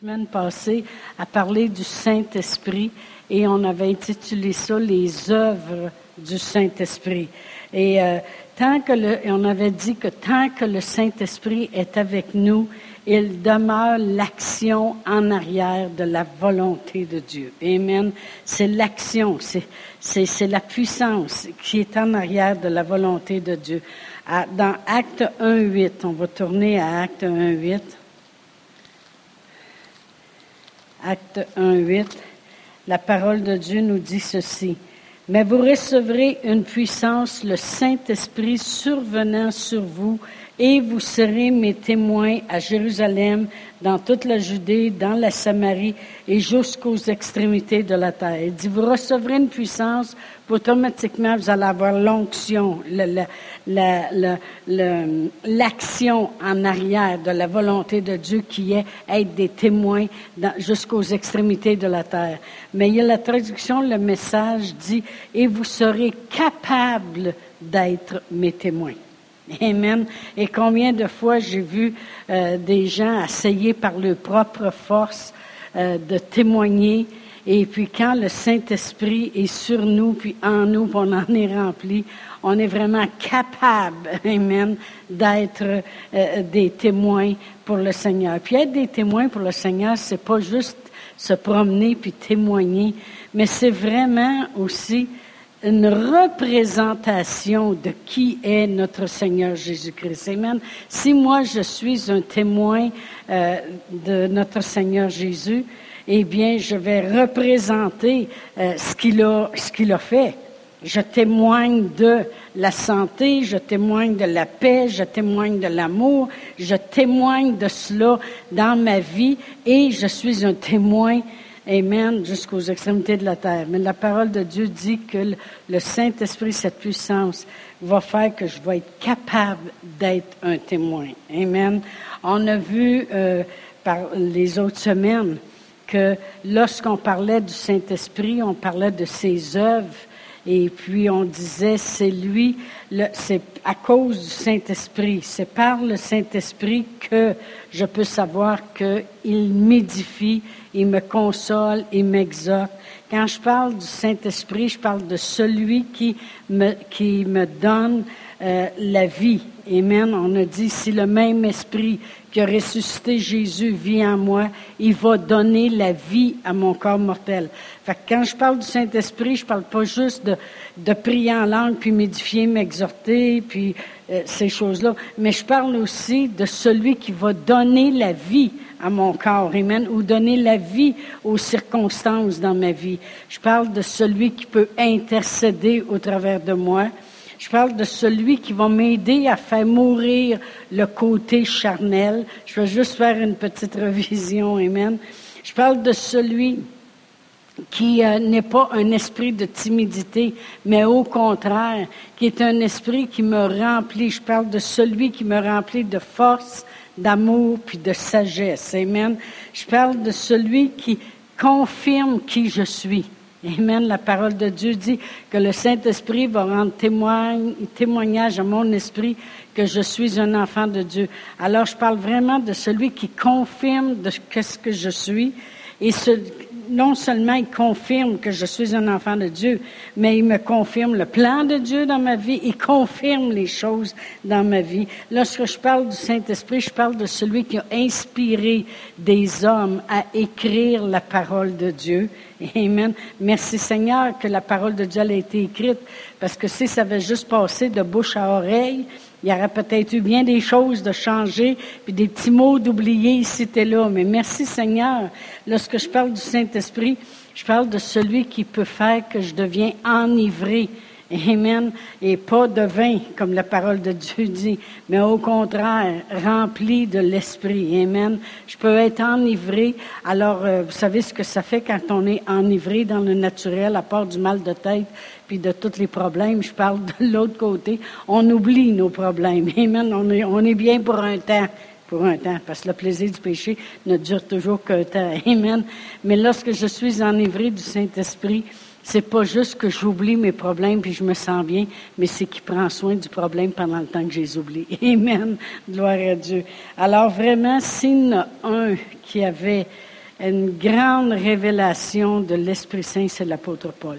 semaine passée à parler du Saint-Esprit et on avait intitulé ça Les œuvres du Saint-Esprit. Et euh, tant que le, on avait dit que tant que le Saint-Esprit est avec nous, il demeure l'action en arrière de la volonté de Dieu. Amen. C'est l'action, c'est, la puissance qui est en arrière de la volonté de Dieu. dans Acte 1.8, on va tourner à Acte 1.8. Acte 1.8, la parole de Dieu nous dit ceci. Mais vous recevrez une puissance, le Saint-Esprit survenant sur vous, et vous serez mes témoins à Jérusalem, dans toute la Judée, dans la Samarie et jusqu'aux extrémités de la terre. Il dit, vous recevrez une puissance, automatiquement vous allez avoir l'onction, l'action en arrière de la volonté de Dieu qui est être des témoins jusqu'aux extrémités de la terre. Mais il y a la traduction, le message dit, et vous serez capables d'être mes témoins. Amen. Et combien de fois j'ai vu euh, des gens essayer par leur propre force euh, de témoigner. Et puis quand le Saint-Esprit est sur nous, puis en nous, puis on en est rempli, on est vraiment capable, Amen, d'être euh, des témoins pour le Seigneur. Puis être des témoins pour le Seigneur, c'est pas juste se promener puis témoigner, mais c'est vraiment aussi une représentation de qui est notre Seigneur Jésus-Christ. Amen. Si moi je suis un témoin euh, de notre Seigneur Jésus, eh bien, je vais représenter euh, ce qu'il a, ce qu'il a fait. Je témoigne de la santé, je témoigne de la paix, je témoigne de l'amour, je témoigne de cela dans ma vie et je suis un témoin Amen, jusqu'aux extrémités de la terre. Mais la parole de Dieu dit que le Saint-Esprit, cette puissance, va faire que je vais être capable d'être un témoin. Amen. On a vu euh, par les autres semaines que lorsqu'on parlait du Saint-Esprit, on parlait de ses œuvres. Et puis on disait, c'est lui, c'est à cause du Saint-Esprit, c'est par le Saint-Esprit que je peux savoir qu'il m'édifie, il me console, il m'exhorte. Quand je parle du Saint-Esprit, je parle de celui qui me, qui me donne euh, la vie. Amen. On a dit, si le même esprit qui a ressuscité Jésus vit en moi, il va donner la vie à mon corps mortel. Fait que quand je parle du Saint-Esprit, je parle pas juste de, de prier en langue, puis m'édifier, m'exhorter, puis euh, ces choses-là, mais je parle aussi de celui qui va donner la vie à mon corps, amen, ou donner la vie aux circonstances dans ma vie. Je parle de celui qui peut intercéder au travers de moi. Je parle de celui qui va m'aider à faire mourir le côté charnel. Je vais juste faire une petite révision, amen. Je parle de celui qui euh, n'est pas un esprit de timidité, mais au contraire, qui est un esprit qui me remplit. Je parle de celui qui me remplit de force, d'amour puis de sagesse. Amen. Je parle de celui qui confirme qui je suis. Amen. La parole de Dieu dit que le Saint-Esprit va rendre témoignage à mon esprit que je suis un enfant de Dieu. Alors, je parle vraiment de celui qui confirme de ce que je suis et ce, non seulement il confirme que je suis un enfant de Dieu, mais il me confirme le plan de Dieu dans ma vie, il confirme les choses dans ma vie. Lorsque je parle du Saint-Esprit, je parle de celui qui a inspiré des hommes à écrire la parole de Dieu. Amen. Merci Seigneur que la parole de Dieu a été écrite, parce que si ça avait juste passé de bouche à oreille, il y aurait peut-être eu bien des choses de changer, puis des petits mots d'oublier ici et là. Mais merci Seigneur. Lorsque je parle du Saint-Esprit, je parle de celui qui peut faire que je deviens enivré. Amen. Et pas de vin, comme la parole de Dieu dit, mais au contraire, rempli de l'Esprit. Amen. Je peux être enivré. Alors, euh, vous savez ce que ça fait quand on est enivré dans le naturel, à part du mal de tête, puis de tous les problèmes, je parle de l'autre côté, on oublie nos problèmes. Amen. On est, on est bien pour un temps. Pour un temps, parce que le plaisir du péché ne dure toujours qu'un temps. Amen. Mais lorsque je suis enivré du Saint-Esprit, c'est pas juste que j'oublie mes problèmes puis je me sens bien, mais c'est qu'il prend soin du problème pendant le temps que je les oublie. Amen. Gloire à Dieu. Alors vraiment, s'il y en a un qui avait une grande révélation de l'Esprit Saint, c'est l'apôtre Paul.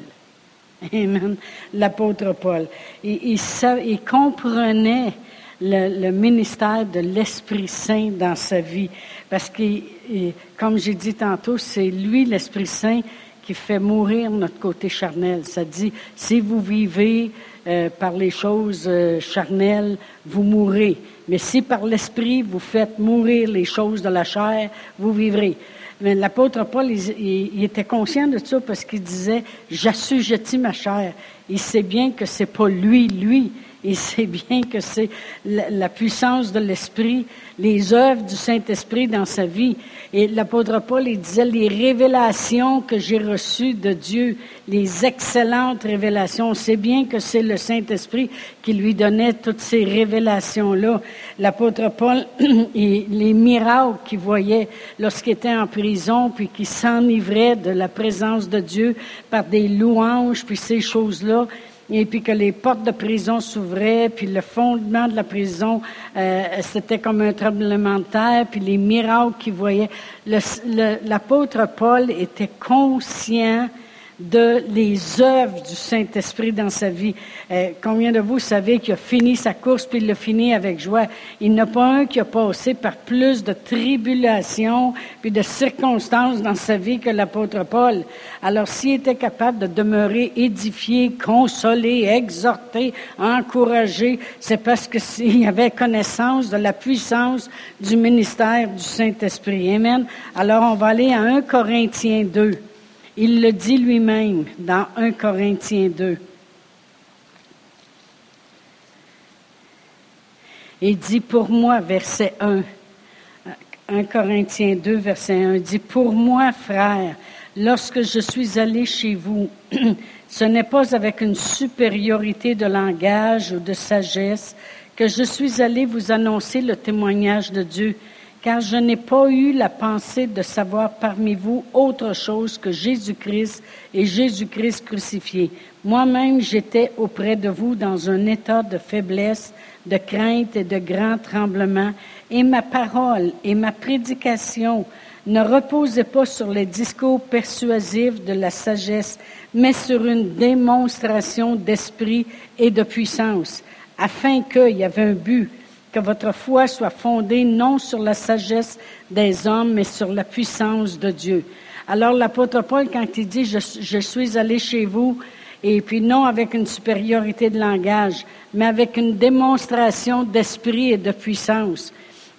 Amen. L'apôtre Paul. Il, il, comprenait le, le, ministère de l'Esprit Saint dans sa vie. Parce que, comme j'ai dit tantôt, c'est lui, l'Esprit Saint, qui fait mourir notre côté charnel. Ça dit, si vous vivez euh, par les choses euh, charnelles, vous mourrez. Mais si par l'esprit vous faites mourir les choses de la chair, vous vivrez. Mais l'apôtre Paul, il, était conscient de ça parce qu'il disait, j'assujettis ma chair. Il sait bien que c'est pas lui, lui. Il sait bien que c'est la puissance de l'esprit, les œuvres du Saint-Esprit dans sa vie. Et l'apôtre Paul, il disait les révélations que j'ai reçues de Dieu, les excellentes révélations. On sait bien que c'est le Saint-Esprit qui lui donnait toutes ces révélations-là. L'apôtre Paul, les miracles qu'il voyait lorsqu'il était en prison, puis qu'il s'enivrait de la présence de Dieu par des louanges, puis ces choses-là, et puis que les portes de prison s'ouvraient, puis le fondement de la prison, euh, c'était comme un tremblement de terre, puis les miracles qu'il voyait. L'apôtre Paul était conscient de les œuvres du Saint-Esprit dans sa vie. Euh, combien de vous savez qu'il a fini sa course puis il l'a fini avec joie? Il n'y a pas un qui a passé par plus de tribulations puis de circonstances dans sa vie que l'apôtre Paul. Alors, s'il était capable de demeurer édifié, consolé, exhorté, encouragé, c'est parce qu'il avait connaissance de la puissance du ministère du Saint-Esprit. Amen. Alors, on va aller à 1 Corinthiens 2. Il le dit lui-même dans 1 Corinthiens 2. Il dit pour moi, verset 1, 1 Corinthiens 2, verset 1, dit pour moi, frère, lorsque je suis allé chez vous, ce n'est pas avec une supériorité de langage ou de sagesse que je suis allé vous annoncer le témoignage de Dieu car je n'ai pas eu la pensée de savoir parmi vous autre chose que Jésus-Christ et Jésus-Christ crucifié. Moi-même, j'étais auprès de vous dans un état de faiblesse, de crainte et de grand tremblement, et ma parole et ma prédication ne reposaient pas sur les discours persuasifs de la sagesse, mais sur une démonstration d'esprit et de puissance, afin qu'il y avait un but que votre foi soit fondée non sur la sagesse des hommes, mais sur la puissance de Dieu. Alors l'apôtre Paul, quand il dit je, suis allé chez vous, et puis non avec une supériorité de langage, mais avec une démonstration d'esprit et de puissance.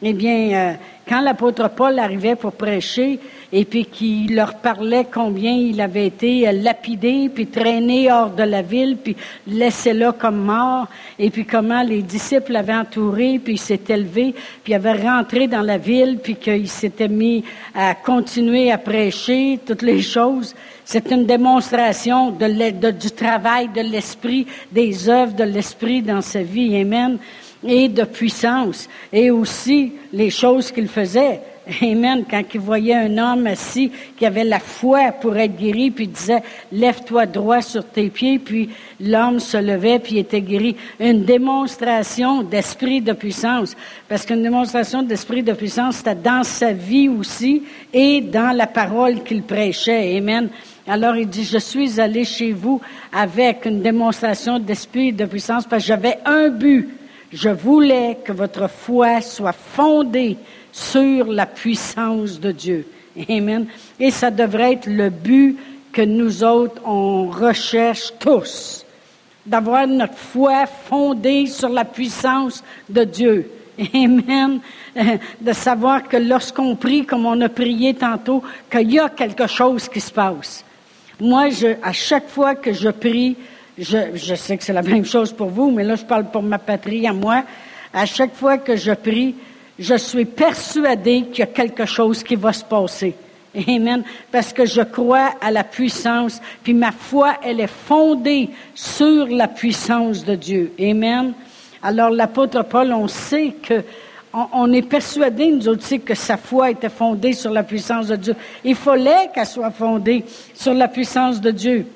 Eh bien, euh, quand l'apôtre Paul arrivait pour prêcher, et puis qu'il leur parlait combien il avait été lapidé, puis traîné hors de la ville, puis laissé là comme mort, et puis comment les disciples l'avaient entouré, puis il s'était levé, puis il avait rentré dans la ville, puis qu'il s'était mis à continuer à prêcher toutes les choses. C'est une démonstration du travail de l'esprit, des œuvres de l'esprit dans sa vie. Amen et de puissance, et aussi les choses qu'il faisait. Amen. Quand il voyait un homme assis qui avait la foi pour être guéri, puis il disait, lève-toi droit sur tes pieds, puis l'homme se levait, puis était guéri. Une démonstration d'esprit de puissance. Parce qu'une démonstration d'esprit de puissance, c'était dans sa vie aussi et dans la parole qu'il prêchait. Amen. Alors il dit, je suis allé chez vous avec une démonstration d'esprit de puissance parce que j'avais un but. Je voulais que votre foi soit fondée sur la puissance de Dieu. Amen. Et ça devrait être le but que nous autres, on recherche tous. D'avoir notre foi fondée sur la puissance de Dieu. Amen. De savoir que lorsqu'on prie, comme on a prié tantôt, qu'il y a quelque chose qui se passe. Moi, je, à chaque fois que je prie, je, je sais que c'est la même chose pour vous, mais là, je parle pour ma patrie à moi. À chaque fois que je prie, je suis persuadé qu'il y a quelque chose qui va se passer. Amen. Parce que je crois à la puissance, puis ma foi, elle est fondée sur la puissance de Dieu. Amen. Alors l'apôtre Paul, on sait que, on, est persuadé, nous aussi, que sa foi était fondée sur la puissance de Dieu. Il fallait qu'elle soit fondée sur la puissance de Dieu.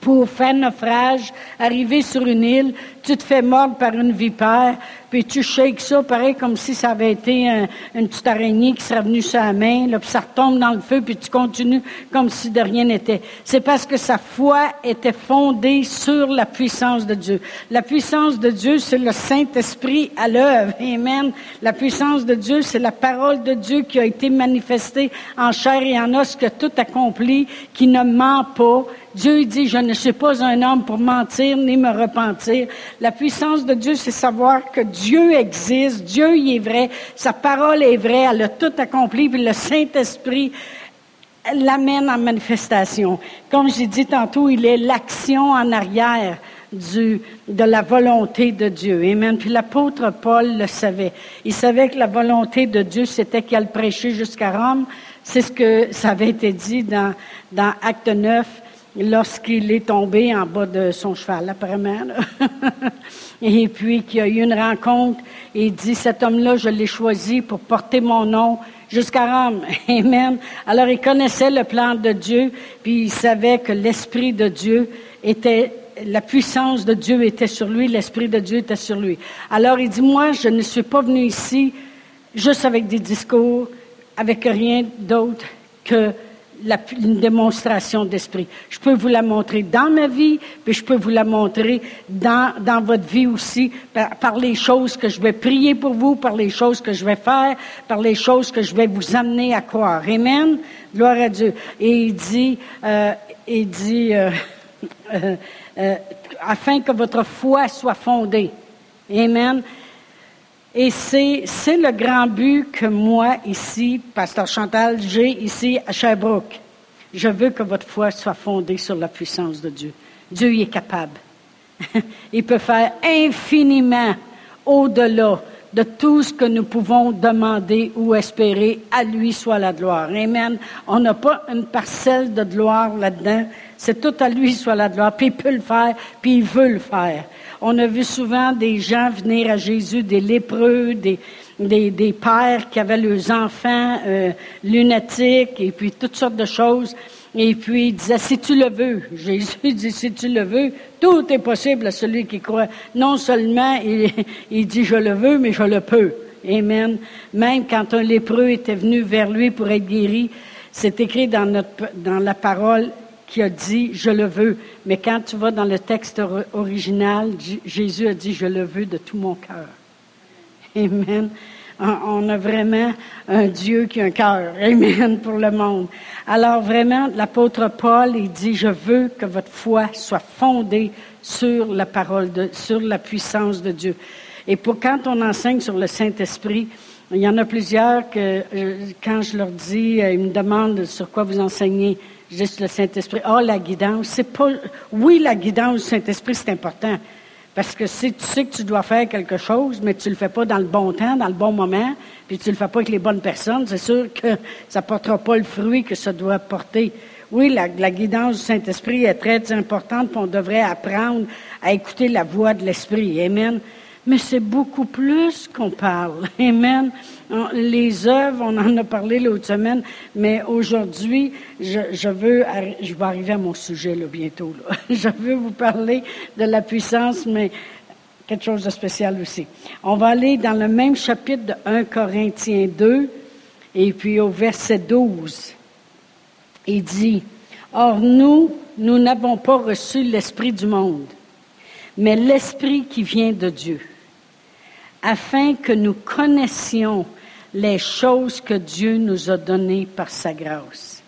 Pour faire naufrage, arriver sur une île, tu te fais mordre par une vipère, puis tu shakes ça, pareil comme si ça avait été une petite araignée qui serait venue sur la main, là, puis ça retombe dans le feu, puis tu continues comme si de rien n'était. C'est parce que sa foi était fondée sur la puissance de Dieu. La puissance de Dieu, c'est le Saint-Esprit à l'œuvre. Amen. La puissance de Dieu, c'est la parole de Dieu qui a été manifestée en chair et en os, que tout accompli, qui ne ment pas, Dieu dit, je ne suis pas un homme pour mentir ni me repentir. La puissance de Dieu, c'est savoir que Dieu existe, Dieu y est vrai, sa parole est vraie, elle a tout accompli, puis le Saint-Esprit l'amène en manifestation. Comme j'ai dit tantôt, il est l'action en arrière de la volonté de Dieu. Amen. Puis l'apôtre Paul le savait. Il savait que la volonté de Dieu, c'était qu'elle prêchait jusqu'à Rome. C'est ce que ça avait été dit dans, dans Acte 9 lorsqu'il est tombé en bas de son cheval, apparemment. et puis qu'il y a eu une rencontre et il dit, cet homme-là, je l'ai choisi pour porter mon nom jusqu'à Rome. Amen. Alors il connaissait le plan de Dieu, puis il savait que l'Esprit de Dieu était, la puissance de Dieu était sur lui, l'Esprit de Dieu était sur lui. Alors il dit, moi, je ne suis pas venu ici juste avec des discours, avec rien d'autre que la, une démonstration d'esprit. Je peux vous la montrer dans ma vie, puis je peux vous la montrer dans, dans votre vie aussi, par, les choses que je vais prier pour vous, par les choses que je vais faire, par les choses que je vais vous amener à croire. Amen. Gloire à Dieu. Et il dit, euh, il dit, euh, euh, euh afin que votre foi soit fondée. Amen. Et c'est, le grand but que moi, ici, Pasteur Chantal, j'ai ici à Sherbrooke. Je veux que votre foi soit fondée sur la puissance de Dieu. Dieu y est capable. Il peut faire infiniment au-delà de tout ce que nous pouvons demander ou espérer. À lui soit la gloire. Amen. On n'a pas une parcelle de gloire là-dedans. C'est tout à lui soit la gloire. Puis il peut le faire, puis il veut le faire. On a vu souvent des gens venir à Jésus, des lépreux, des, pères qui avaient leurs enfants euh, lunatiques et puis toutes sortes de choses. Et puis il disait, si tu le veux, Jésus dit, si tu le veux, tout est possible à celui qui croit. Non seulement il, il dit, je le veux, mais je le peux. Amen. Même quand un lépreux était venu vers lui pour être guéri, c'est écrit dans, notre, dans la parole, qui a dit je le veux. Mais quand tu vas dans le texte original, Jésus a dit je le veux de tout mon cœur. Amen. On a vraiment un Dieu qui a un cœur. Amen pour le monde. Alors vraiment, l'apôtre Paul, il dit, je veux que votre foi soit fondée sur la parole de, sur la puissance de Dieu. Et pour quand on enseigne sur le Saint-Esprit, il y en a plusieurs que, euh, quand je leur dis, euh, ils me demandent sur quoi vous enseignez juste le Saint-Esprit. Ah, la guidance, c'est pas. Oui, la guidance du Saint-Esprit, c'est important. Parce que si tu sais que tu dois faire quelque chose, mais tu le fais pas dans le bon temps, dans le bon moment, puis tu le fais pas avec les bonnes personnes, c'est sûr que ça portera pas le fruit que ça doit porter. Oui, la, la guidance du Saint-Esprit est très importante, puis on devrait apprendre à écouter la voix de l'Esprit. Amen. Mais c'est beaucoup plus qu'on parle. Amen. Les œuvres, on en a parlé l'autre semaine, mais aujourd'hui, je, veux, je vais arriver à mon sujet là, bientôt. Je veux vous parler de la puissance, mais quelque chose de spécial aussi. On va aller dans le même chapitre de 1 Corinthiens 2, et puis au verset 12. Il dit, Or nous, nous n'avons pas reçu l'Esprit du monde, mais l'Esprit qui vient de Dieu, afin que nous connaissions les choses que Dieu nous a données par sa grâce.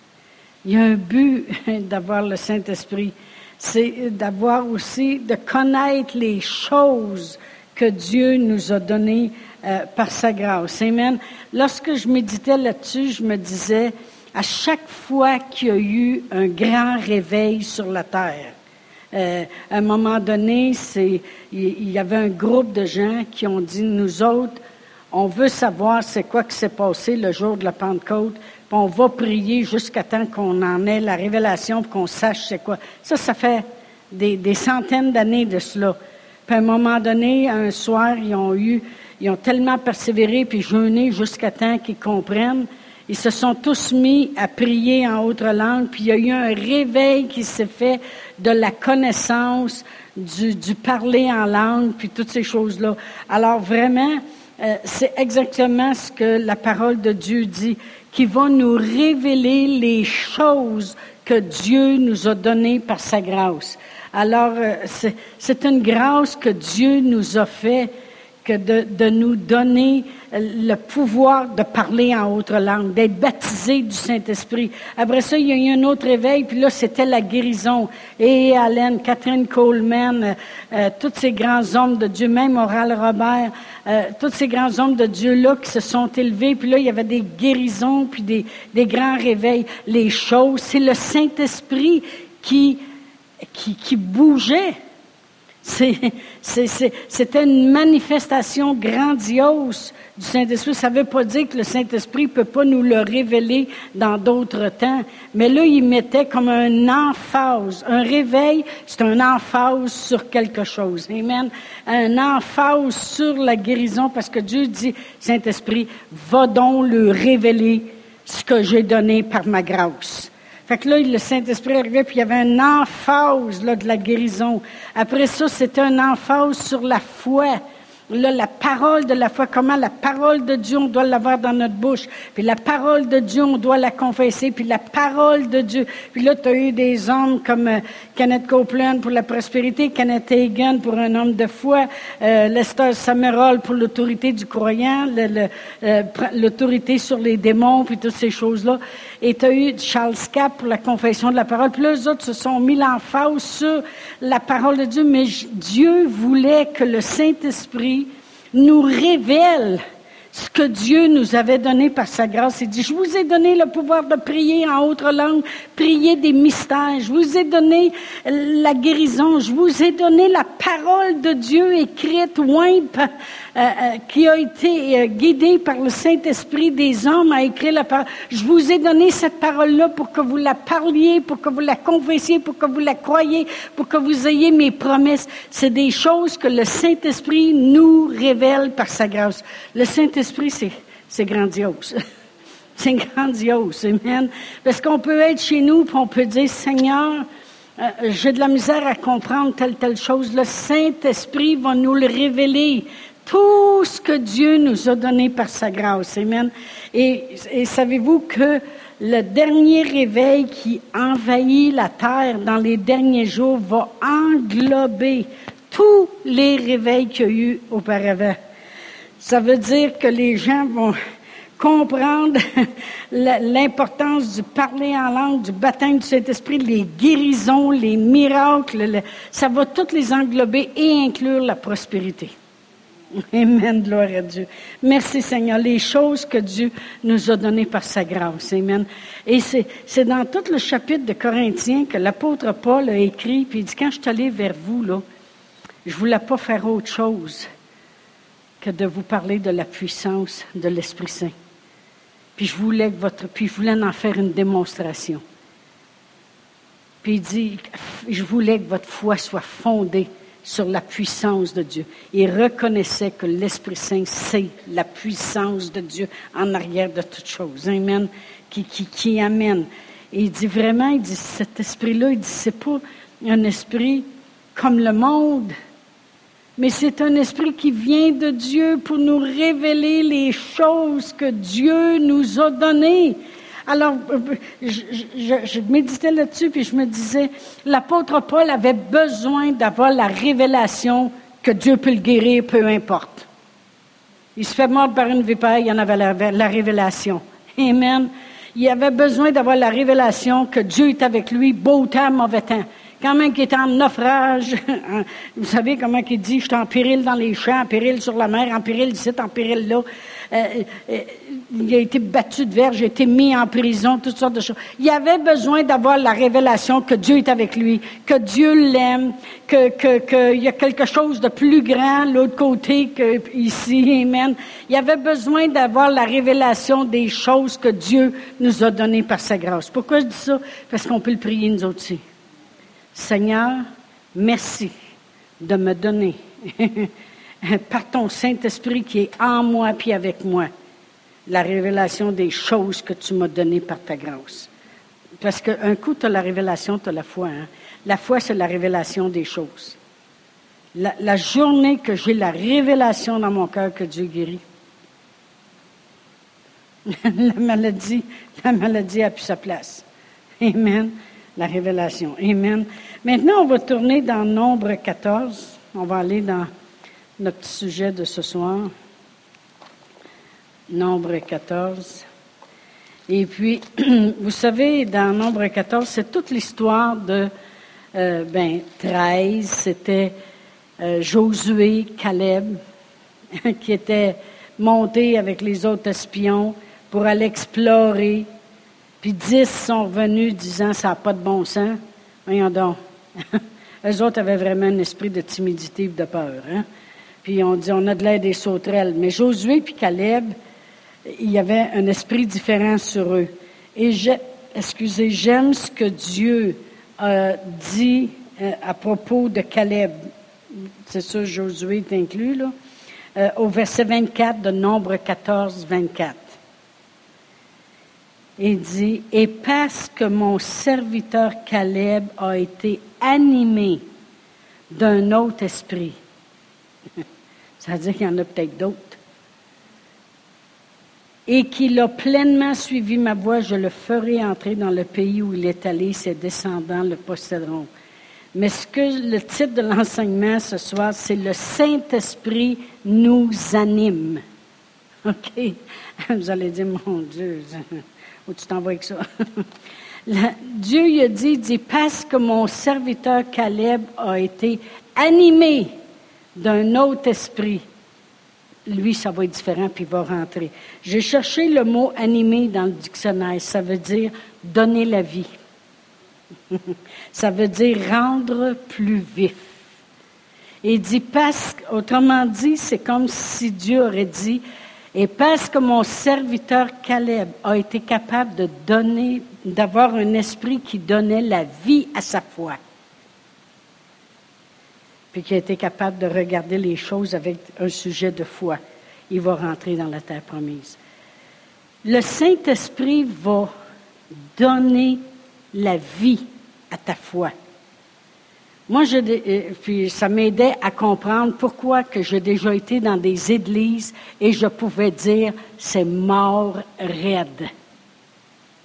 Il y a un but d'avoir le Saint-Esprit, c'est d'avoir aussi, de connaître les choses que Dieu nous a données euh, par sa grâce. Amen. Lorsque je méditais là-dessus, je me disais, à chaque fois qu'il y a eu un grand réveil sur la terre, euh, à un moment donné, il y avait un groupe de gens qui ont dit, nous autres, on veut savoir c'est quoi qui s'est passé le jour de la Pentecôte, puis on va prier jusqu'à temps qu'on en ait la révélation, pour qu'on sache c'est quoi. Ça, ça fait des, centaines d'années de cela. Puis à un moment donné, un soir, ils ont eu, ils ont tellement persévéré puis jeûné jusqu'à temps qu'ils comprennent. Ils se sont tous mis à prier en autre langue, puis il y a eu un réveil qui s'est fait de la connaissance, du, parler en langue, puis toutes ces choses-là. Alors vraiment, c'est exactement ce que la parole de Dieu dit, qui va nous révéler les choses que Dieu nous a données par sa grâce. Alors, euh, c'est une grâce que Dieu nous a fait que de, nous donner le pouvoir de parler en autre langue, d'être baptisé du Saint-Esprit. Après ça, il y a eu un autre éveil, puis là, c'était la guérison. Et Allen, Catherine Coleman, euh, euh, tous ces grands hommes de Dieu, même Oral Robert, euh, tous ces grands hommes de Dieu-là qui se sont élevés, puis là, il y avait des guérisons, puis des, des grands réveils. Les choses, c'est le Saint-Esprit qui bougeait. C'était une manifestation grandiose du Saint-Esprit. Ça ne veut pas dire que le Saint-Esprit ne peut pas nous le révéler dans d'autres temps. Mais là, il mettait comme un emphase. Un réveil, c'est un emphase sur quelque chose. Amen. Un emphase sur la guérison parce que Dieu dit, Saint-Esprit, va donc le révéler ce que j'ai donné par ma grâce. Fait que là, le Saint-Esprit arrivait, puis il y avait un emphase là, de la guérison. Après ça, c'était un emphase sur la foi. Là, la parole de la foi, comment la parole de Dieu, on doit l'avoir dans notre bouche. Puis la parole de Dieu, on doit la confesser. Puis la parole de Dieu. Puis là, tu as eu des hommes comme euh, Kenneth Copeland pour la prospérité, Kenneth Hagan pour un homme de foi, euh, Lester Summerall pour l'autorité du croyant, euh, l'autorité sur les démons, puis toutes ces choses-là. Et tu as eu Charles Cap pour la confession de la parole. Puis là, eux autres se sont mis l'emphase sur la parole de Dieu. Mais Dieu voulait que le Saint-Esprit nous révèle ce que Dieu nous avait donné par sa grâce. Il dit, je vous ai donné le pouvoir de prier en autre langue, prier des mystères. Je vous ai donné la guérison. Je vous ai donné la parole de Dieu écrite, ointe, euh, euh, qui a été euh, guidée par le Saint-Esprit des hommes à écrire la parole. Je vous ai donné cette parole-là pour que vous la parliez, pour que vous la confessiez, pour que vous la croyiez, pour que vous ayez mes promesses. C'est des choses que le Saint-Esprit nous révèle par sa grâce. Le Saint-Esprit C'est grandiose. c'est grandiose, amen. Parce qu'on peut être chez nous, et on peut dire, Seigneur, euh, j'ai de la misère à comprendre telle, telle chose. Le Saint-Esprit va nous le révéler. Tout ce que Dieu nous a donné par sa grâce. Amen. Et, et savez-vous que le dernier réveil qui envahit la terre dans les derniers jours va englober tous les réveils qu'il y a eu auparavant? Ça veut dire que les gens vont comprendre l'importance du parler en langue, du baptême du Saint-Esprit, les guérisons, les miracles. ça va toutes les englober et inclure la prospérité. Amen, gloire à Dieu. Merci Seigneur, les choses que Dieu nous a données par sa grâce. Amen. Et c'est dans tout le chapitre de Corinthiens que l'apôtre Paul a écrit, puis il dit, quand je suis allé vers vous, là, je voulais pas faire autre chose que de vous parler de la puissance de l'Esprit Saint. Puis je voulais que votre, puis en faire une démonstration. Puis il dit, je voulais que votre foi soit fondée sur la puissance de Dieu. Il reconnaissait que l'Esprit Saint, c'est la puissance de Dieu en arrière de toutes choses. Amen. Qui, qui, qui amène. Et il dit vraiment, il dit, cet esprit-là, il dit, c'est pas un esprit comme le monde mais c'est un esprit qui vient de Dieu pour nous révéler les choses que Dieu nous a données. Alors, je, je, méditais là-dessus, puis je me disais, l'apôtre Paul avait besoin d'avoir la révélation que Dieu peut le guérir, peu importe. Il se fait mordre par une vipère, il y en avait la, la révélation. Amen. Il avait besoin d'avoir la révélation que Dieu est avec lui, beau temps, mauvais temps quand même qui est en naufrage. Vous savez comment il dit, je suis en péril dans les champs, en péril sur la mer, en péril ici, en péril là. Euh, euh, il a été battu de verge, il a été mis en prison, toutes sortes de choses. Il avait besoin d'avoir la révélation que Dieu est avec lui, que Dieu l'aime, que qu'il y a quelque chose de plus grand l'autre côté qu'ici. Amen. Il avait besoin d'avoir la révélation des choses que Dieu nous a données par sa grâce. Pourquoi je dis ça? Parce qu'on peut le prier nous aussi. Seigneur, merci de me donner par ton Saint-Esprit qui est en moi puis avec moi la révélation des choses que tu m'as données par ta grâce. Parce qu'un coup, tu as la révélation, tu as la foi. Hein. La foi, c'est la révélation des choses. La, journée que j'ai la révélation dans mon cœur que Dieu guérit, la maladie, la maladie a sa place. Amen. La révélation. Amen. Maintenant, on va tourner dans Nombre 14. On va aller dans notre sujet de ce soir. Nombre 14. Et puis, vous savez, dans Nombre 14, c'est toute l'histoire de euh, ben, 13. C'était euh, Josué, Caleb, qui étaient montés avec les autres espions pour aller explorer. Puis dix sont revenus disant ça n'a pas de bon sens. Voyons donc. Eux autres avaient vraiment un esprit de timidité et de peur. Hein? Puis on dit on a de l'air des sauterelles. Mais Josué puis Caleb, il y avait un esprit différent sur eux. Et j'aime ce que Dieu dit euh, à propos de Caleb. C'est ça, Josué est inclus, là. Euh, au verset 24 de Nombre 14, 24 il dit, et parce que mon serviteur Caleb a été animé d'un autre esprit, ça veut dire qu'il y en a peut-être d'autres, et qu'il a pleinement suivi ma voie, je le ferai entrer dans le pays où il est allé, ses descendants le posséderont. Mais ce que le titre de l'enseignement ce soir, c'est le Saint-Esprit nous anime. OK? Vous allez dire, mon Dieu, ou tu t'envoies avec ça. Dieu lui a dit, dit, parce que mon serviteur Caleb a été animé d'un autre esprit, lui, ça va être différent, puis il va rentrer. J'ai cherché le mot animé dans le dictionnaire. Ça veut dire donner la vie. ça veut dire rendre plus vif. Et dit, parce, autrement dit, c'est comme si Dieu aurait dit, et parce que mon serviteur Caleb a été capable d'avoir un esprit qui donnait la vie à sa foi, puis qui a été capable de regarder les choses avec un sujet de foi, il va rentrer dans la terre promise. Le Saint-Esprit va donner la vie à ta foi. Moi, euh, puis ça m'aidait à comprendre pourquoi que j'ai déjà été dans des églises et je pouvais dire c'est mort raide.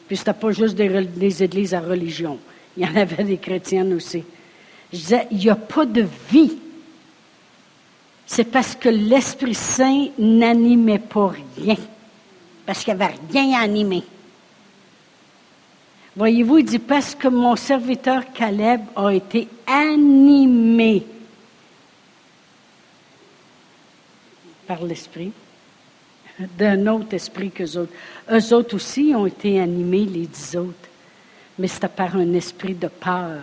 Puis c'était pas juste des, des, églises à religion. Il y en avait des chrétiennes aussi. Je disais, il n'y a pas de vie. C'est parce que l'Esprit Saint n'animait pas rien. Parce qu'il n'y avait rien à animer. Voyez-vous, il dit, parce que mon serviteur Caleb a été animé par l'Esprit, d'un autre esprit qu'eux autres. Eux autres aussi ont été animés, les dix autres, mais c'était par un esprit de peur.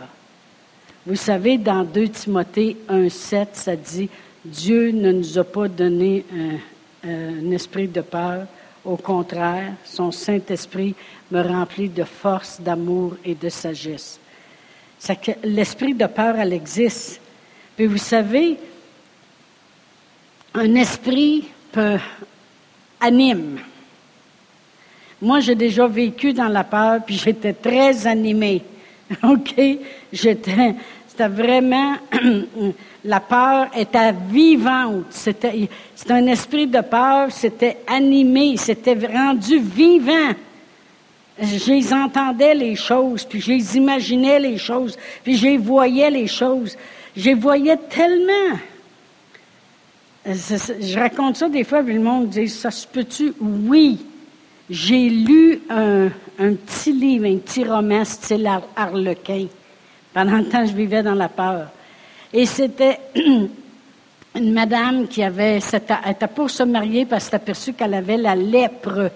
Vous savez, dans 2 Timothée 1,7, ça dit Dieu ne nous a pas donné un esprit de peur, au contraire, son Saint-Esprit me remplit de force, d'amour et de sagesse. L'esprit de peur, elle existe. Puis vous savez, un esprit peut anime. Moi, j'ai déjà vécu dans la peur, puis j'étais très animée. OK? J'étais, c'était vraiment, la peur était vivante. C'était, c'était un esprit de peur, c'était animé, c'était rendu vivant. Je entendais les choses, puis je les les choses, puis je voyais les choses. Je voyais tellement. Je raconte ça des fois, puis le monde dit, ça se peut-tu? Oui. J'ai lu un, un, petit livre, un petit roman style Harlequin. Pendant le temps, je vivais dans la peur. Et c'était une madame qui avait, elle était pour se marier parce qu'elle s'est qu'elle avait la lèpre.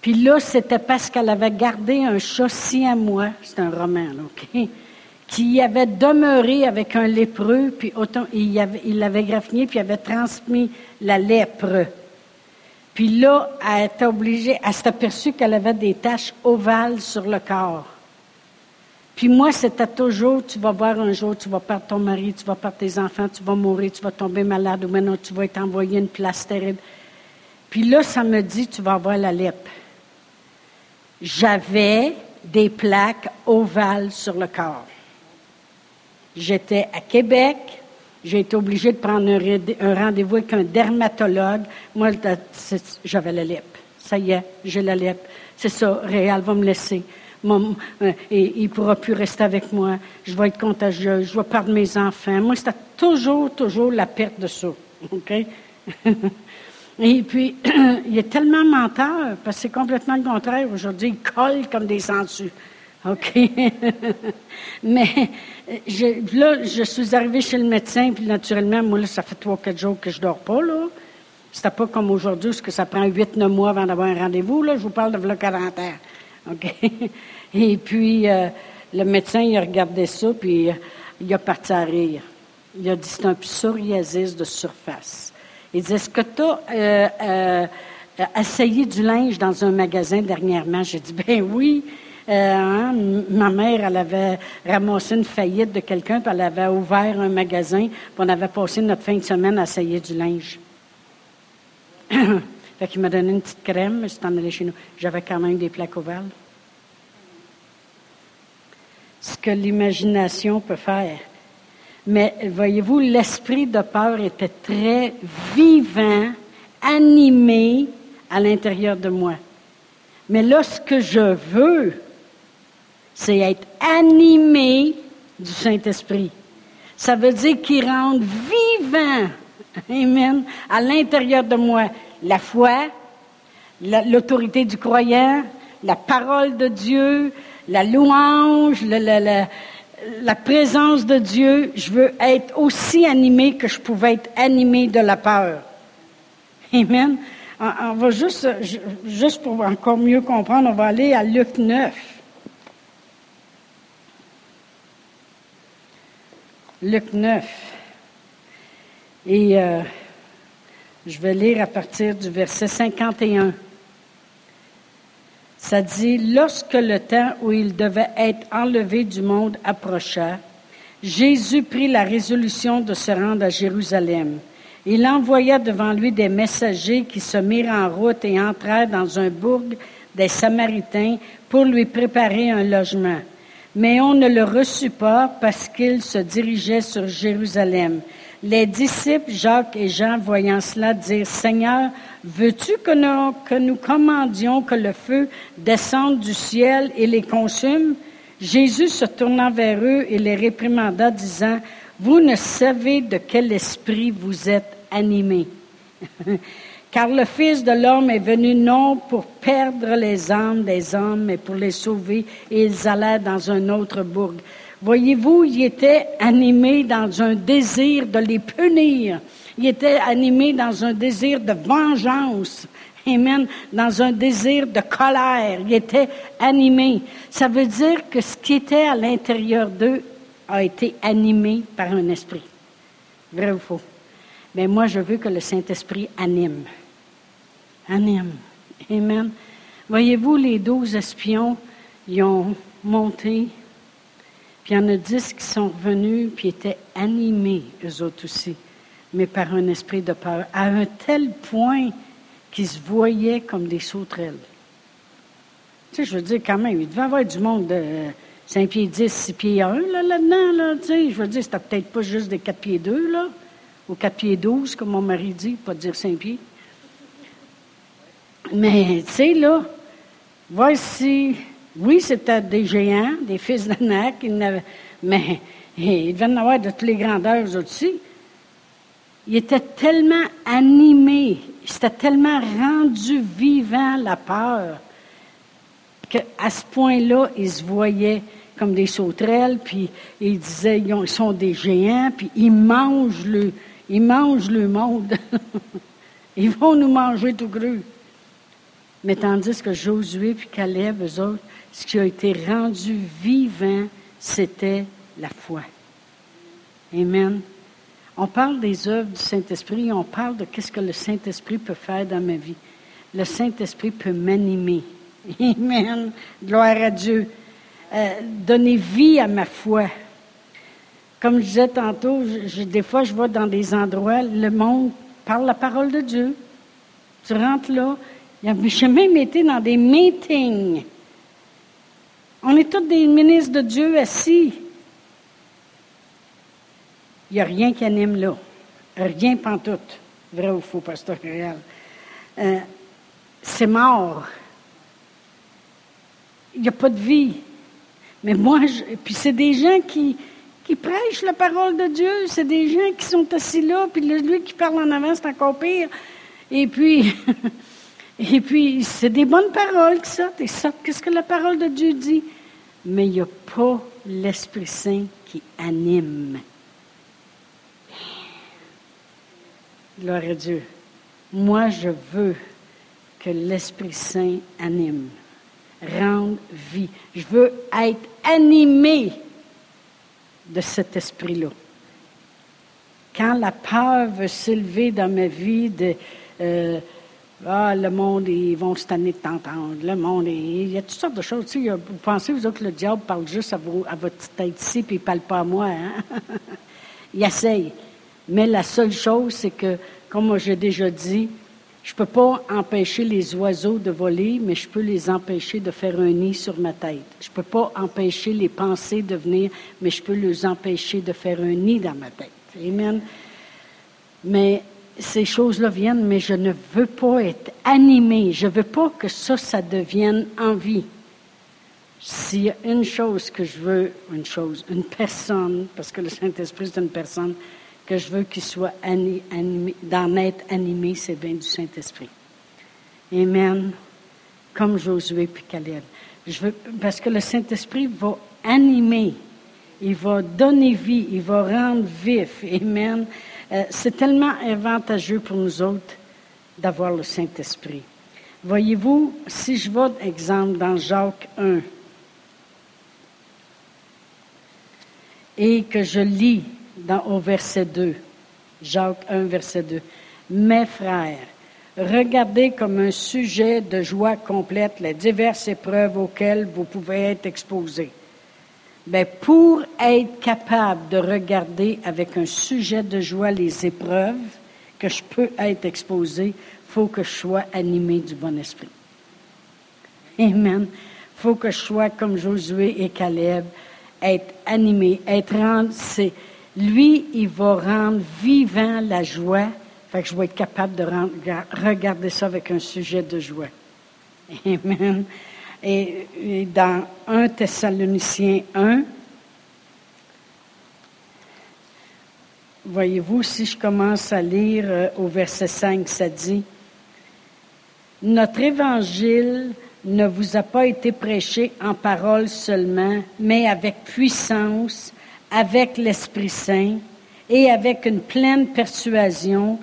Puis là, c'était parce qu'elle avait gardé un chat à moi, c'est un roman, OK? Qui avait demeuré avec un lépreux, puis autant, il l'avait graffiné, puis il avait transmis la lèpre. Puis là, elle était obligée, elle s'est aperçue qu'elle avait des taches ovales sur le corps. Puis moi, c'était toujours, tu vas voir un jour, tu vas perdre ton mari, tu vas perdre tes enfants, tu vas mourir, tu vas tomber malade, ou maintenant tu vas être envoyé une place terrible. Puis là, ça me dit, tu vas avoir la lèpre. J'avais des plaques ovales sur le corps. J'étais à Québec. J'ai été obligée de prendre un rendez-vous avec un dermatologue. Moi, j'avais la lèpre. Ça y est, j'ai la lèpre. C'est ça, Réal va me laisser. Euh, il ne pourra plus rester avec moi. Je vais être contagieuse. Je vais perdre mes enfants. Moi, c'était toujours, toujours la perte de ça. OK? et puis, il est tellement menteur, parce que c'est complètement le contraire. Aujourd'hui, il colle comme des sangsues. OK? Mais là, je suis arrivée chez le médecin, puis naturellement, moi, là, ça fait trois, quatre jours que je dors pas, là. C'était pas comme aujourd'hui, ce que ça prend huit, neuf mois avant d'avoir un rendez-vous, là. Je vous parle de 40 ans. OK? Et puis, euh, le médecin, il a regardé ça, puis il a parti à rire. Il a dit, c'est un psoriasis de surface. Il dit, est-ce que tu as euh, euh, essayé du linge dans un magasin dernièrement? J'ai dit, ben oui. Hein, ma mère, elle avait ramassé une faillite de quelqu'un, puis elle avait ouvert un magasin, puis on avait passé notre fin de semaine à essayer du linge. fait qu'il m'a donné une petite crème, je en allé chez nous. J'avais quand même des plaques ovales. Ce que l'imagination peut faire. Mais voyez-vous, l'esprit de peur était très vivant, animé à l'intérieur de moi. Mais là, ce que je veux, c'est être animé du Saint-Esprit. Ça veut dire qu'il rende vivant, Amen, à l'intérieur de moi la foi, l'autorité du croyant, la parole de Dieu, la louange, la, présence de Dieu. Je veux être aussi animé que je pouvais être animé de la peur. Amen. On, va juste, juste pour encore mieux comprendre, on va aller à Luc 9. Luc 9. Et euh, je vais lire à partir du verset 51. Ça dit, lorsque le temps où il devait être enlevé du monde approcha, Jésus prit la résolution de se rendre à Jérusalem. Il envoya devant lui des messagers qui se mirent en route et entrèrent dans un bourg des Samaritains pour lui préparer un logement. Mais on ne le reçut pas parce qu'il se dirigeait sur Jérusalem. Les disciples Jacques et Jean, voyant cela, dirent, Seigneur, veux-tu que nous, commandions que le feu descende du ciel et les consume? Jésus se tournant vers eux et les réprimanda, disant, Vous ne savez de quel esprit vous êtes animés. Car le Fils de l'homme est venu non pour perdre les âmes des hommes, mais pour les sauver, et ils allèrent dans un autre bourg. Voyez-vous, il était animé dans un désir de les punir. Il était animé dans un désir de vengeance. Amen. Dans un désir de colère. Il était animé. Ça veut dire que ce qui était à l'intérieur d'eux a été animé par un esprit. Vrai ou faux? Mais moi, je veux que le Saint-Esprit anime anime. Amen. Voyez-vous, les douze espions, ils ont monté, puis il y en a dix qui sont revenus, puis étaient animés, eux autres aussi, mais par un esprit de peur, à un tel point qu'ils se voyaient comme des sauterelles. Tu sais, je veux dire, quand même, il devait y avoir du monde de 5 pieds 10, 6 pieds 1 là, là-dedans, là, tu sais. Je veux dire, c'était peut-être pas juste des 4 pieds 2, là, ou 4 pieds 12, comme mon mari dit, pas dire 5 pieds. Mais, tu sais, là, voici, oui, c'était des géants, des fils d'Anak, mais il devait en avoir de toutes les grandeurs aussi. Il était tellement animé, c'était tellement rendu vivant la peur, qu'à ce point-là, il se voyait comme des sauterelles, puis il disait, ils sont des géants, puis ils mangent le, ils mangent le monde. ils vont nous manger tout cru. Mais tandis que Josué puis Caleb, eux autres, ce qui a été rendu vivant, c'était la foi. Amen. On parle des œuvres du Saint-Esprit, on parle de qu'est-ce que le Saint-Esprit peut faire dans ma vie. Le Saint-Esprit peut m'animer. Amen. Gloire à Dieu. Euh, donner vie à ma foi. Comme je disais tantôt, des fois je vais dans des endroits, le monde parle la parole de Dieu. Tu rentres là. J'ai même été dans des meetings. On est tous des ministres de Dieu assis. Il n'y a rien qui anime là. Rien pantoute. Vrai ou faux, pasteur. Euh, c'est mort. Il n'y a pas de vie. Mais moi, puis c'est des gens qui, qui prêchent la parole de Dieu. C'est des gens qui sont assis là, puis lui qui parle en avant, c'est encore pire. Et puis, et puis, c'est des bonnes paroles qui sortent. Et sortent, qu'est-ce que la parole de Dieu dit? Mais il n'y a pas l'Esprit Saint qui anime. Gloire à Dieu. Moi, je veux que l'Esprit Saint anime, rende vie. Je veux être animé de cet esprit-là. Quand la peur veut s'élever dans ma vie de euh, ah, le monde, ils vont se tanner de t'entendre. Le monde, il y a toutes sortes de choses. Tu vous pensez, vous autres, que le diable parle juste à, à votre tête ici, puis il ne parle pas à moi. Hein? il essaye. Mais la seule chose, c'est que, comme j'ai déjà dit, je ne peux pas empêcher les oiseaux de voler, mais je peux les empêcher de faire un nid sur ma tête. Je ne peux pas empêcher les pensées de venir, mais je peux les empêcher de faire un nid dans ma tête. Amen. Mais ces choses-là viennent, mais je ne veux pas être animé. Je ne veux pas que ça, ça devienne envie. S'il y a une chose que je veux, une chose, une personne, parce que le Saint-Esprit, c'est une personne, que je veux qu'il soit animé, d'en être animé, c'est bien du Saint-Esprit. Amen. Comme Josué puis Caleb. Je veux, parce que le Saint-Esprit va animer, il va donner vie, il va rendre vif. Amen. Euh, c'est tellement avantageux pour nous autres d'avoir le Saint-Esprit. Voyez-vous, si je vois, exemple, dans Jacques 1, et que je lis au verset 2. Jacques 1, verset 2. Mes frères, regardez comme un sujet de joie complète les diverses épreuves auxquelles vous pouvez être exposés. Ben, pour être capable de regarder avec un sujet de joie les épreuves que je peux être exposé, faut que je sois animé du bon esprit. Amen. Faut que je sois comme Josué et Caleb, être animé, être rendu, lui, il va rendre vivant la joie. Fait que je vais être capable de regarder ça avec un sujet de joie. Amen. Et, dans 1 Thessaloniciens 1, voyez-vous, si je commence à lire euh, au verset 5, ça dit, Notre évangile ne vous a pas été prêché en parole seulement, mais avec puissance, avec l'Esprit Saint et avec une pleine persuasion,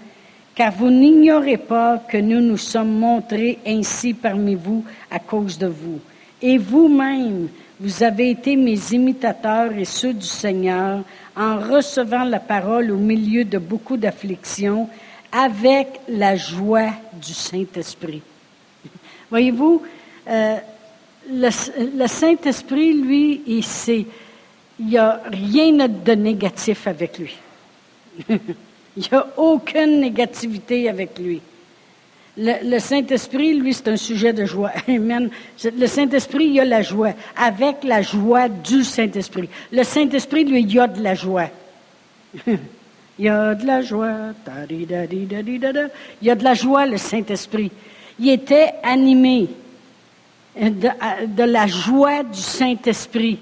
car vous n'ignorez pas que nous nous sommes montrés ainsi parmi vous à cause de vous. Et vous-même, vous avez été mes imitateurs et ceux du Seigneur en recevant la parole au milieu de beaucoup d'afflictions avec la joie du Saint-Esprit. Voyez-vous, euh, le, Saint-Esprit, lui, il n'y a rien de négatif avec lui. il n'y a aucune négativité avec lui. Le, Saint-Esprit, lui, c'est un sujet de joie. Amen. Le Saint-Esprit, il y a la joie, avec la joie du Saint-Esprit. Le Saint-Esprit, lui, il y a de la joie. il y a de la joie. Il y a de la joie, le Saint-Esprit. Il était animé de la joie du Saint-Esprit.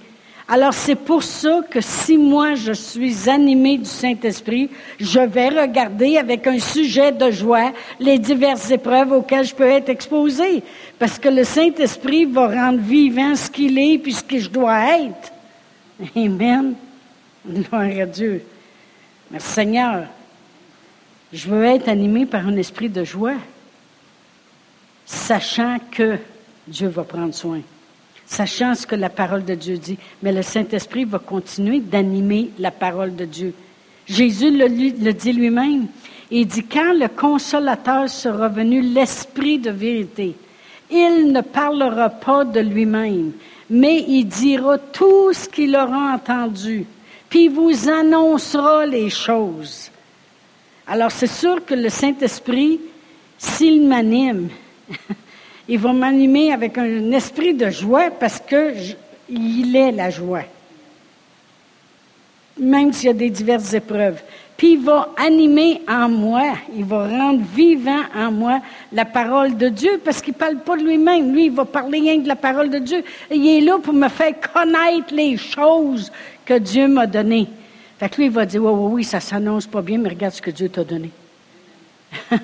Alors c'est pour ça que si moi je suis animé du Saint-Esprit, je vais regarder avec un sujet de joie les diverses épreuves auxquelles je peux être exposé. Parce que le Saint-Esprit va rendre vivant ce qu'il est puis ce que je dois être. Amen. Gloire à Dieu. Merci Seigneur. Je veux être animé par un esprit de joie, sachant que Dieu va prendre soin sachant ce que la parole de Dieu dit. Mais le Saint-Esprit va continuer d'animer la parole de Dieu. Jésus le, dit lui-même. Il dit, quand le consolateur sera venu, l'Esprit de vérité, il ne parlera pas de lui-même, mais il dira tout ce qu'il aura entendu, puis il vous annoncera les choses. Alors c'est sûr que le Saint-Esprit, s'il m'anime, il va m'animer avec un esprit de joie parce que il est la joie. Même s'il y a des diverses épreuves. Puis il va animer en moi, il va rendre vivant en moi la parole de Dieu parce qu'il ne parle pas de lui-même. Lui, il va parler rien de la parole de Dieu. il est là pour me faire connaître les choses que Dieu m'a données. Fait que lui, il va dire, oui, oui, oui, ça s'annonce pas bien, mais regarde ce que Dieu t'a donné.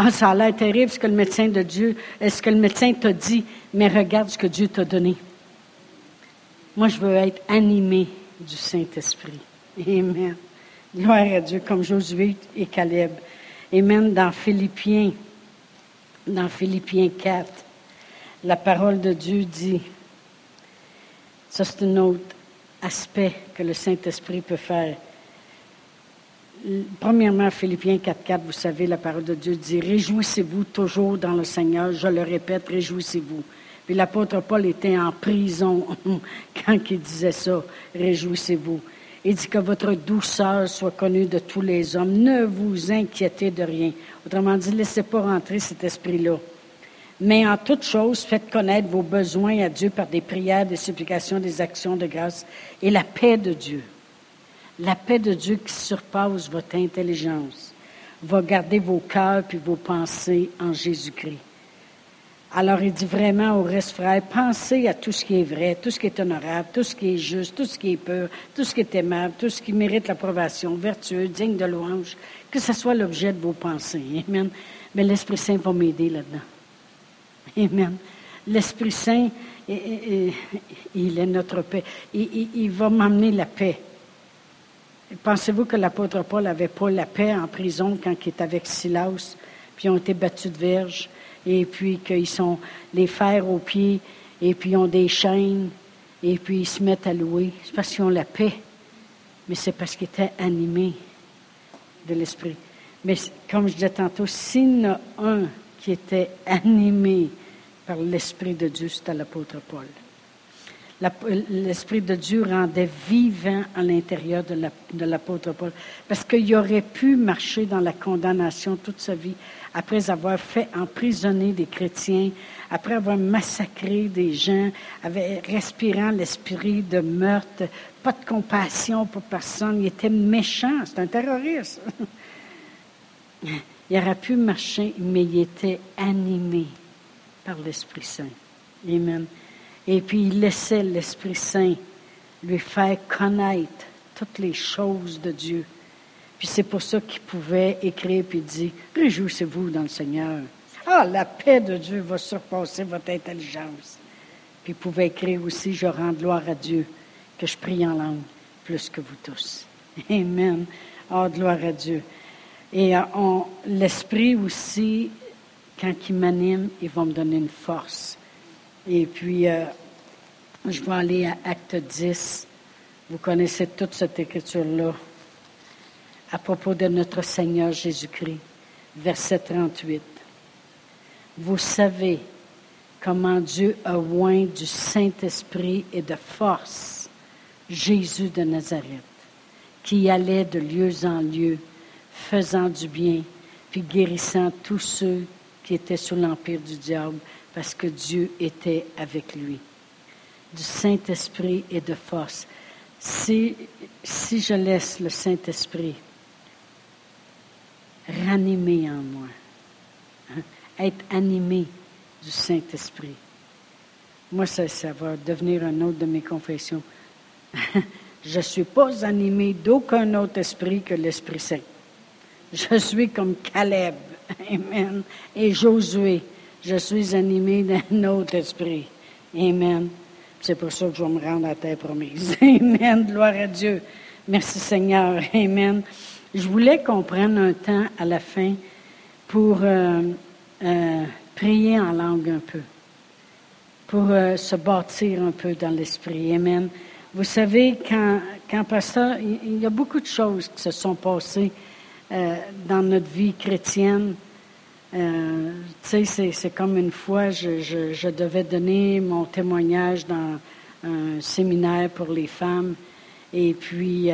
ah, ça a l'air terrible ce que le médecin de Dieu, ce que le médecin t'a dit, mais regarde ce que Dieu t'a donné. Moi, je veux être animé du Saint-Esprit. Amen. Gloire à Dieu, comme Josué et Caleb. Même dans Philippiens, dans Philippiens 4, la parole de Dieu dit, ça c'est un autre aspect que le Saint-Esprit peut faire. Premièrement, Philippiens 4.4, vous savez, la parole de Dieu dit, Réjouissez-vous toujours dans le Seigneur. Je le répète, réjouissez-vous. Puis l'apôtre Paul était en prison quand il disait ça, Réjouissez-vous. Il dit que votre douceur soit connue de tous les hommes. Ne vous inquiétez de rien. Autrement dit, laissez pas rentrer cet esprit-là. Mais en toute chose, faites connaître vos besoins à Dieu par des prières, des supplications, des actions de grâce et la paix de Dieu. La paix de Dieu qui surpasse votre intelligence va garder vos cœurs puis vos pensées en Jésus-Christ. Alors il dit vraiment au reste frère, pensez à tout ce qui est vrai, tout ce qui est honorable, tout ce qui est juste, tout ce qui est pur, tout ce qui est aimable, tout ce qui mérite l'approbation, vertueux, digne de louange, que ce soit l'objet de vos pensées. Amen. Mais l'Esprit Saint va m'aider là-dedans. Amen. L'Esprit Saint, il est notre paix. Il, il va m'amener la paix. Pensez-vous que l'apôtre Paul n'avait pas la paix en prison quand il était avec Silas, puis ils ont été battus de verge? et puis qu'ils sont les fers aux pieds, et puis ils ont des chaînes, et puis ils se mettent à louer? C'est parce qu'ils ont la paix, mais c'est parce qu'ils étaient animés de l'Esprit. Mais comme je disais tantôt, s'il y en a un qui était animé par l'Esprit de Dieu, c'était l'apôtre Paul. L'Esprit de Dieu rendait vivant à l'intérieur de l'apôtre Paul, parce qu'il aurait pu marcher dans la condamnation toute sa vie, après avoir fait emprisonner des chrétiens, après avoir massacré des gens, respirant l'esprit de meurtre, pas de compassion pour personne. Il était méchant, c'est un terroriste. il aurait pu marcher, mais il était animé par l'Esprit Saint. Amen. Et puis il laissait l'Esprit Saint lui faire connaître toutes les choses de Dieu. Puis c'est pour ça qu'il pouvait écrire puis dire Réjouissez-vous dans le Seigneur. Ah, la paix de Dieu va surpasser votre intelligence. Puis il pouvait écrire aussi Je rends gloire à Dieu, que je prie en langue plus que vous tous. Amen. Ah, gloire à Dieu. Et euh, l'Esprit aussi, quand il m'anime, il va me donner une force. Et puis, euh, je vais aller à Acte 10. Vous connaissez toute cette écriture-là à propos de notre Seigneur Jésus-Christ. Verset 38. Vous savez comment Dieu a oint du Saint-Esprit et de force Jésus de Nazareth, qui allait de lieu en lieu, faisant du bien, puis guérissant tous ceux qui étaient sous l'empire du diable, parce que Dieu était avec lui. Du Saint-Esprit et de force. Si, si je laisse le Saint-Esprit ranimer en moi, hein, être animé du Saint-Esprit. Moi, ça, ça va devenir un autre de mes confessions. je ne suis pas animé d'aucun autre esprit que l'Esprit Saint. Je suis comme Caleb, Amen, et Josué. Je suis animé d'un autre esprit. Amen. C'est pour ça que je vais me rendre à terre promise. Amen. Gloire à Dieu. Merci Seigneur. Amen. Je voulais qu'on prenne un temps à la fin pour euh, euh, prier en langue un peu, pour euh, se bâtir un peu dans l'esprit. Amen. Vous savez, quand, quand pasteur, il y a beaucoup de choses qui se sont passées dans notre vie chrétienne. Tu sais, c'est comme une fois, je, devais donner mon témoignage dans un séminaire pour les femmes. Et puis,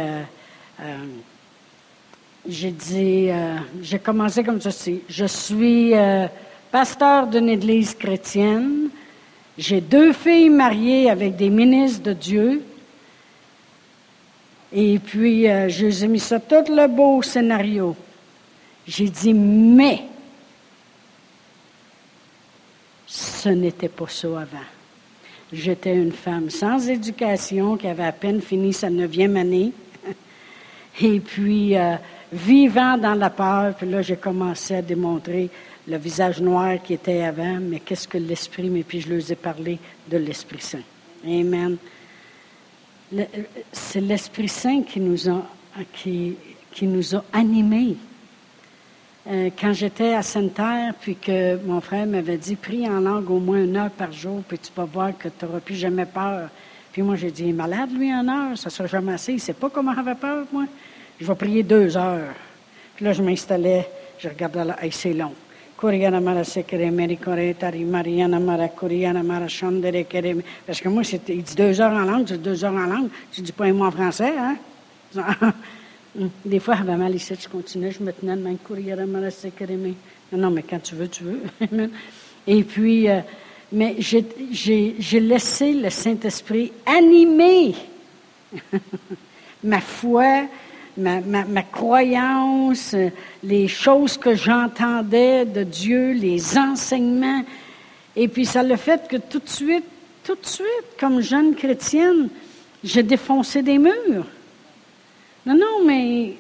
j'ai dit, euh, j'ai commencé comme ceci. Je suis euh, pasteur d'une église chrétienne. J'ai deux filles mariées avec des ministres de Dieu. Et puis, euh, je les ai mis ça tout le beau scénario. J'ai dit, mais ce n'était pas ça avant. J'étais une femme sans éducation qui avait à peine fini sa neuvième année. Et puis, euh, vivant dans la peur, puis là, j'ai commencé à démontrer le visage noir qui était avant, mais qu'est-ce que l'Esprit, mais puis je leur ai parlé de l'Esprit Saint. Amen. C'est l'Esprit Saint qui nous a, qui, qui nous a animés. Euh, quand j'étais à Sainte-Terre, puis que mon frère m'avait dit, prie en langue au moins une heure par jour, puis tu vas voir que tu n'auras plus jamais peur. Puis moi, j'ai dit, il est malade, lui, en heure, ça sera jamais assez. Il ne sait pas comment avoir peur, moi. Je vais prier deux heures. Puis là, je m'installais, je regardais là, hey, c'est long. Parce que moi, il dit deux heures en langue, j'ai deux heures en langue. Je dis pas un mot en français, hein? Des fois, j'avais mal ici, je continuais, je me tenais de main, non, non, mais quand tu veux, tu veux. Et puis, euh, mais j'ai laissé le Saint-Esprit animer ma foi, ma, croyance, les choses que j'entendais de Dieu, les enseignements. Et puis, ça le fait que tout de suite, tout de suite, comme jeune chrétienne, j'ai défoncé des murs. Non, non, mais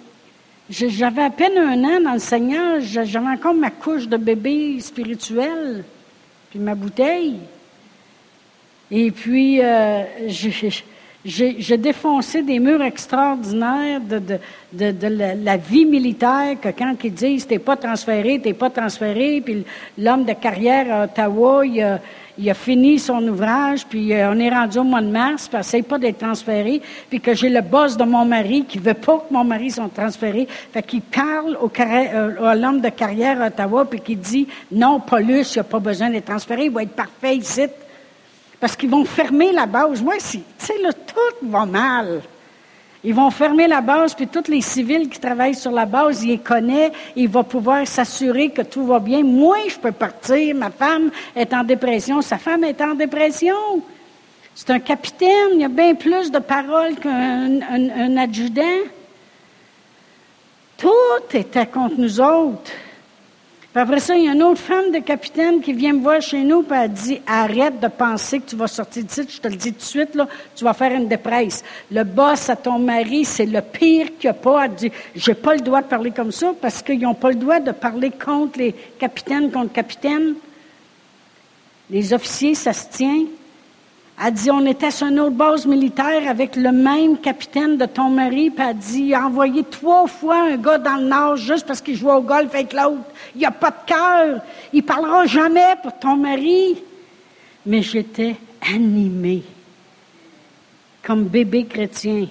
j'avais à peine un an dans le Seigneur, j'avais encore ma couche de bébé spirituel, puis ma bouteille. Et puis, euh, j'ai défoncé des murs extraordinaires de, de, la, vie militaire, que quand ils disent t'es pas transféré, t'es pas transféré, puis l'homme de carrière à Ottawa, il a, il a fini son ouvrage, puis euh, on est rendu au mois de mars, puis essaye pas d'être transféré, puis que j'ai le boss de mon mari qui veut pas que mon mari soit transféré, fait qu'il parle euh, à l'homme de carrière à Ottawa, puis qui dit, non, Paulus, il a pas besoin d'être transféré, il va être parfait ici. Parce qu'ils vont fermer la base. Moi, si, tu sais, là, tout va mal. Ils vont fermer la base, puis tous les civils qui travaillent sur la base, ils les connaissent, il va pouvoir s'assurer que tout va bien. Moi, je peux partir, ma femme est en dépression, sa femme est en dépression. C'est un capitaine, il y a bien plus de paroles qu'un adjudant. Tout était contre nous autres. Puis après ça, il y a une autre femme de capitaine qui vient me voir chez nous, puis elle dit Arrête de penser que tu vas sortir d'ici, je te le dis tout de suite, là, tu vas faire une dépresse. Le boss à ton mari, c'est le pire qu'il n'y a pas. Elle dit J'ai pas le droit de parler comme ça parce qu'ils n'ont pas le droit de parler contre les capitaines, contre capitaines. Les officiers, ça se tient. Elle dit, on était sur une autre base militaire avec le même capitaine de ton mari, puis elle dit, il a envoyé trois fois un gars dans le nord juste parce qu'il jouait au golf avec l'autre. Il n'y a pas de cœur. Il parlera jamais pour ton mari. Mais j'étais animée, comme bébé chrétien.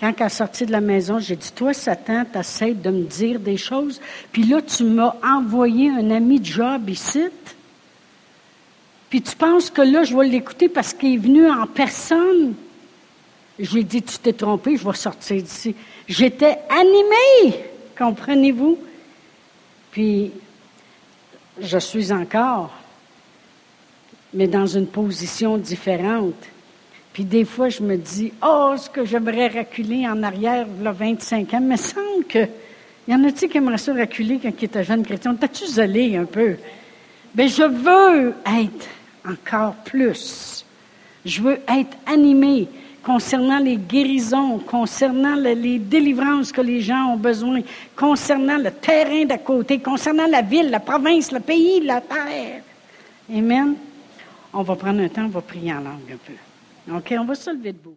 Quand elle est sortie de la maison, j'ai dit, toi, Satan, t'essayes de me dire des choses, puis là, tu m'as envoyé un ami de job ici. Puis tu penses que là, je vais l'écouter parce qu'il est venu en personne? J'ai dit, tu t'es trompé, je vais sortir d'ici. J'étais animée, comprenez-vous? Puis, je suis encore, mais dans une position différente. Puis des fois, je me dis, oh, est-ce que j'aimerais reculer en arrière, là, 25 ans? Me semble que, y en a-t-il qui aimeraient ça reculer quand ils étaient jeunes chrétiens? T'as-tu zélé un peu? Mais je veux être encore plus. Je veux être animé concernant les guérisons, concernant les délivrances que les gens ont besoin, concernant le terrain d'à côté, concernant la ville, la province, le pays, la terre. Amen. On va prendre un temps, on va prier en langue un peu. OK, on va se lever debout.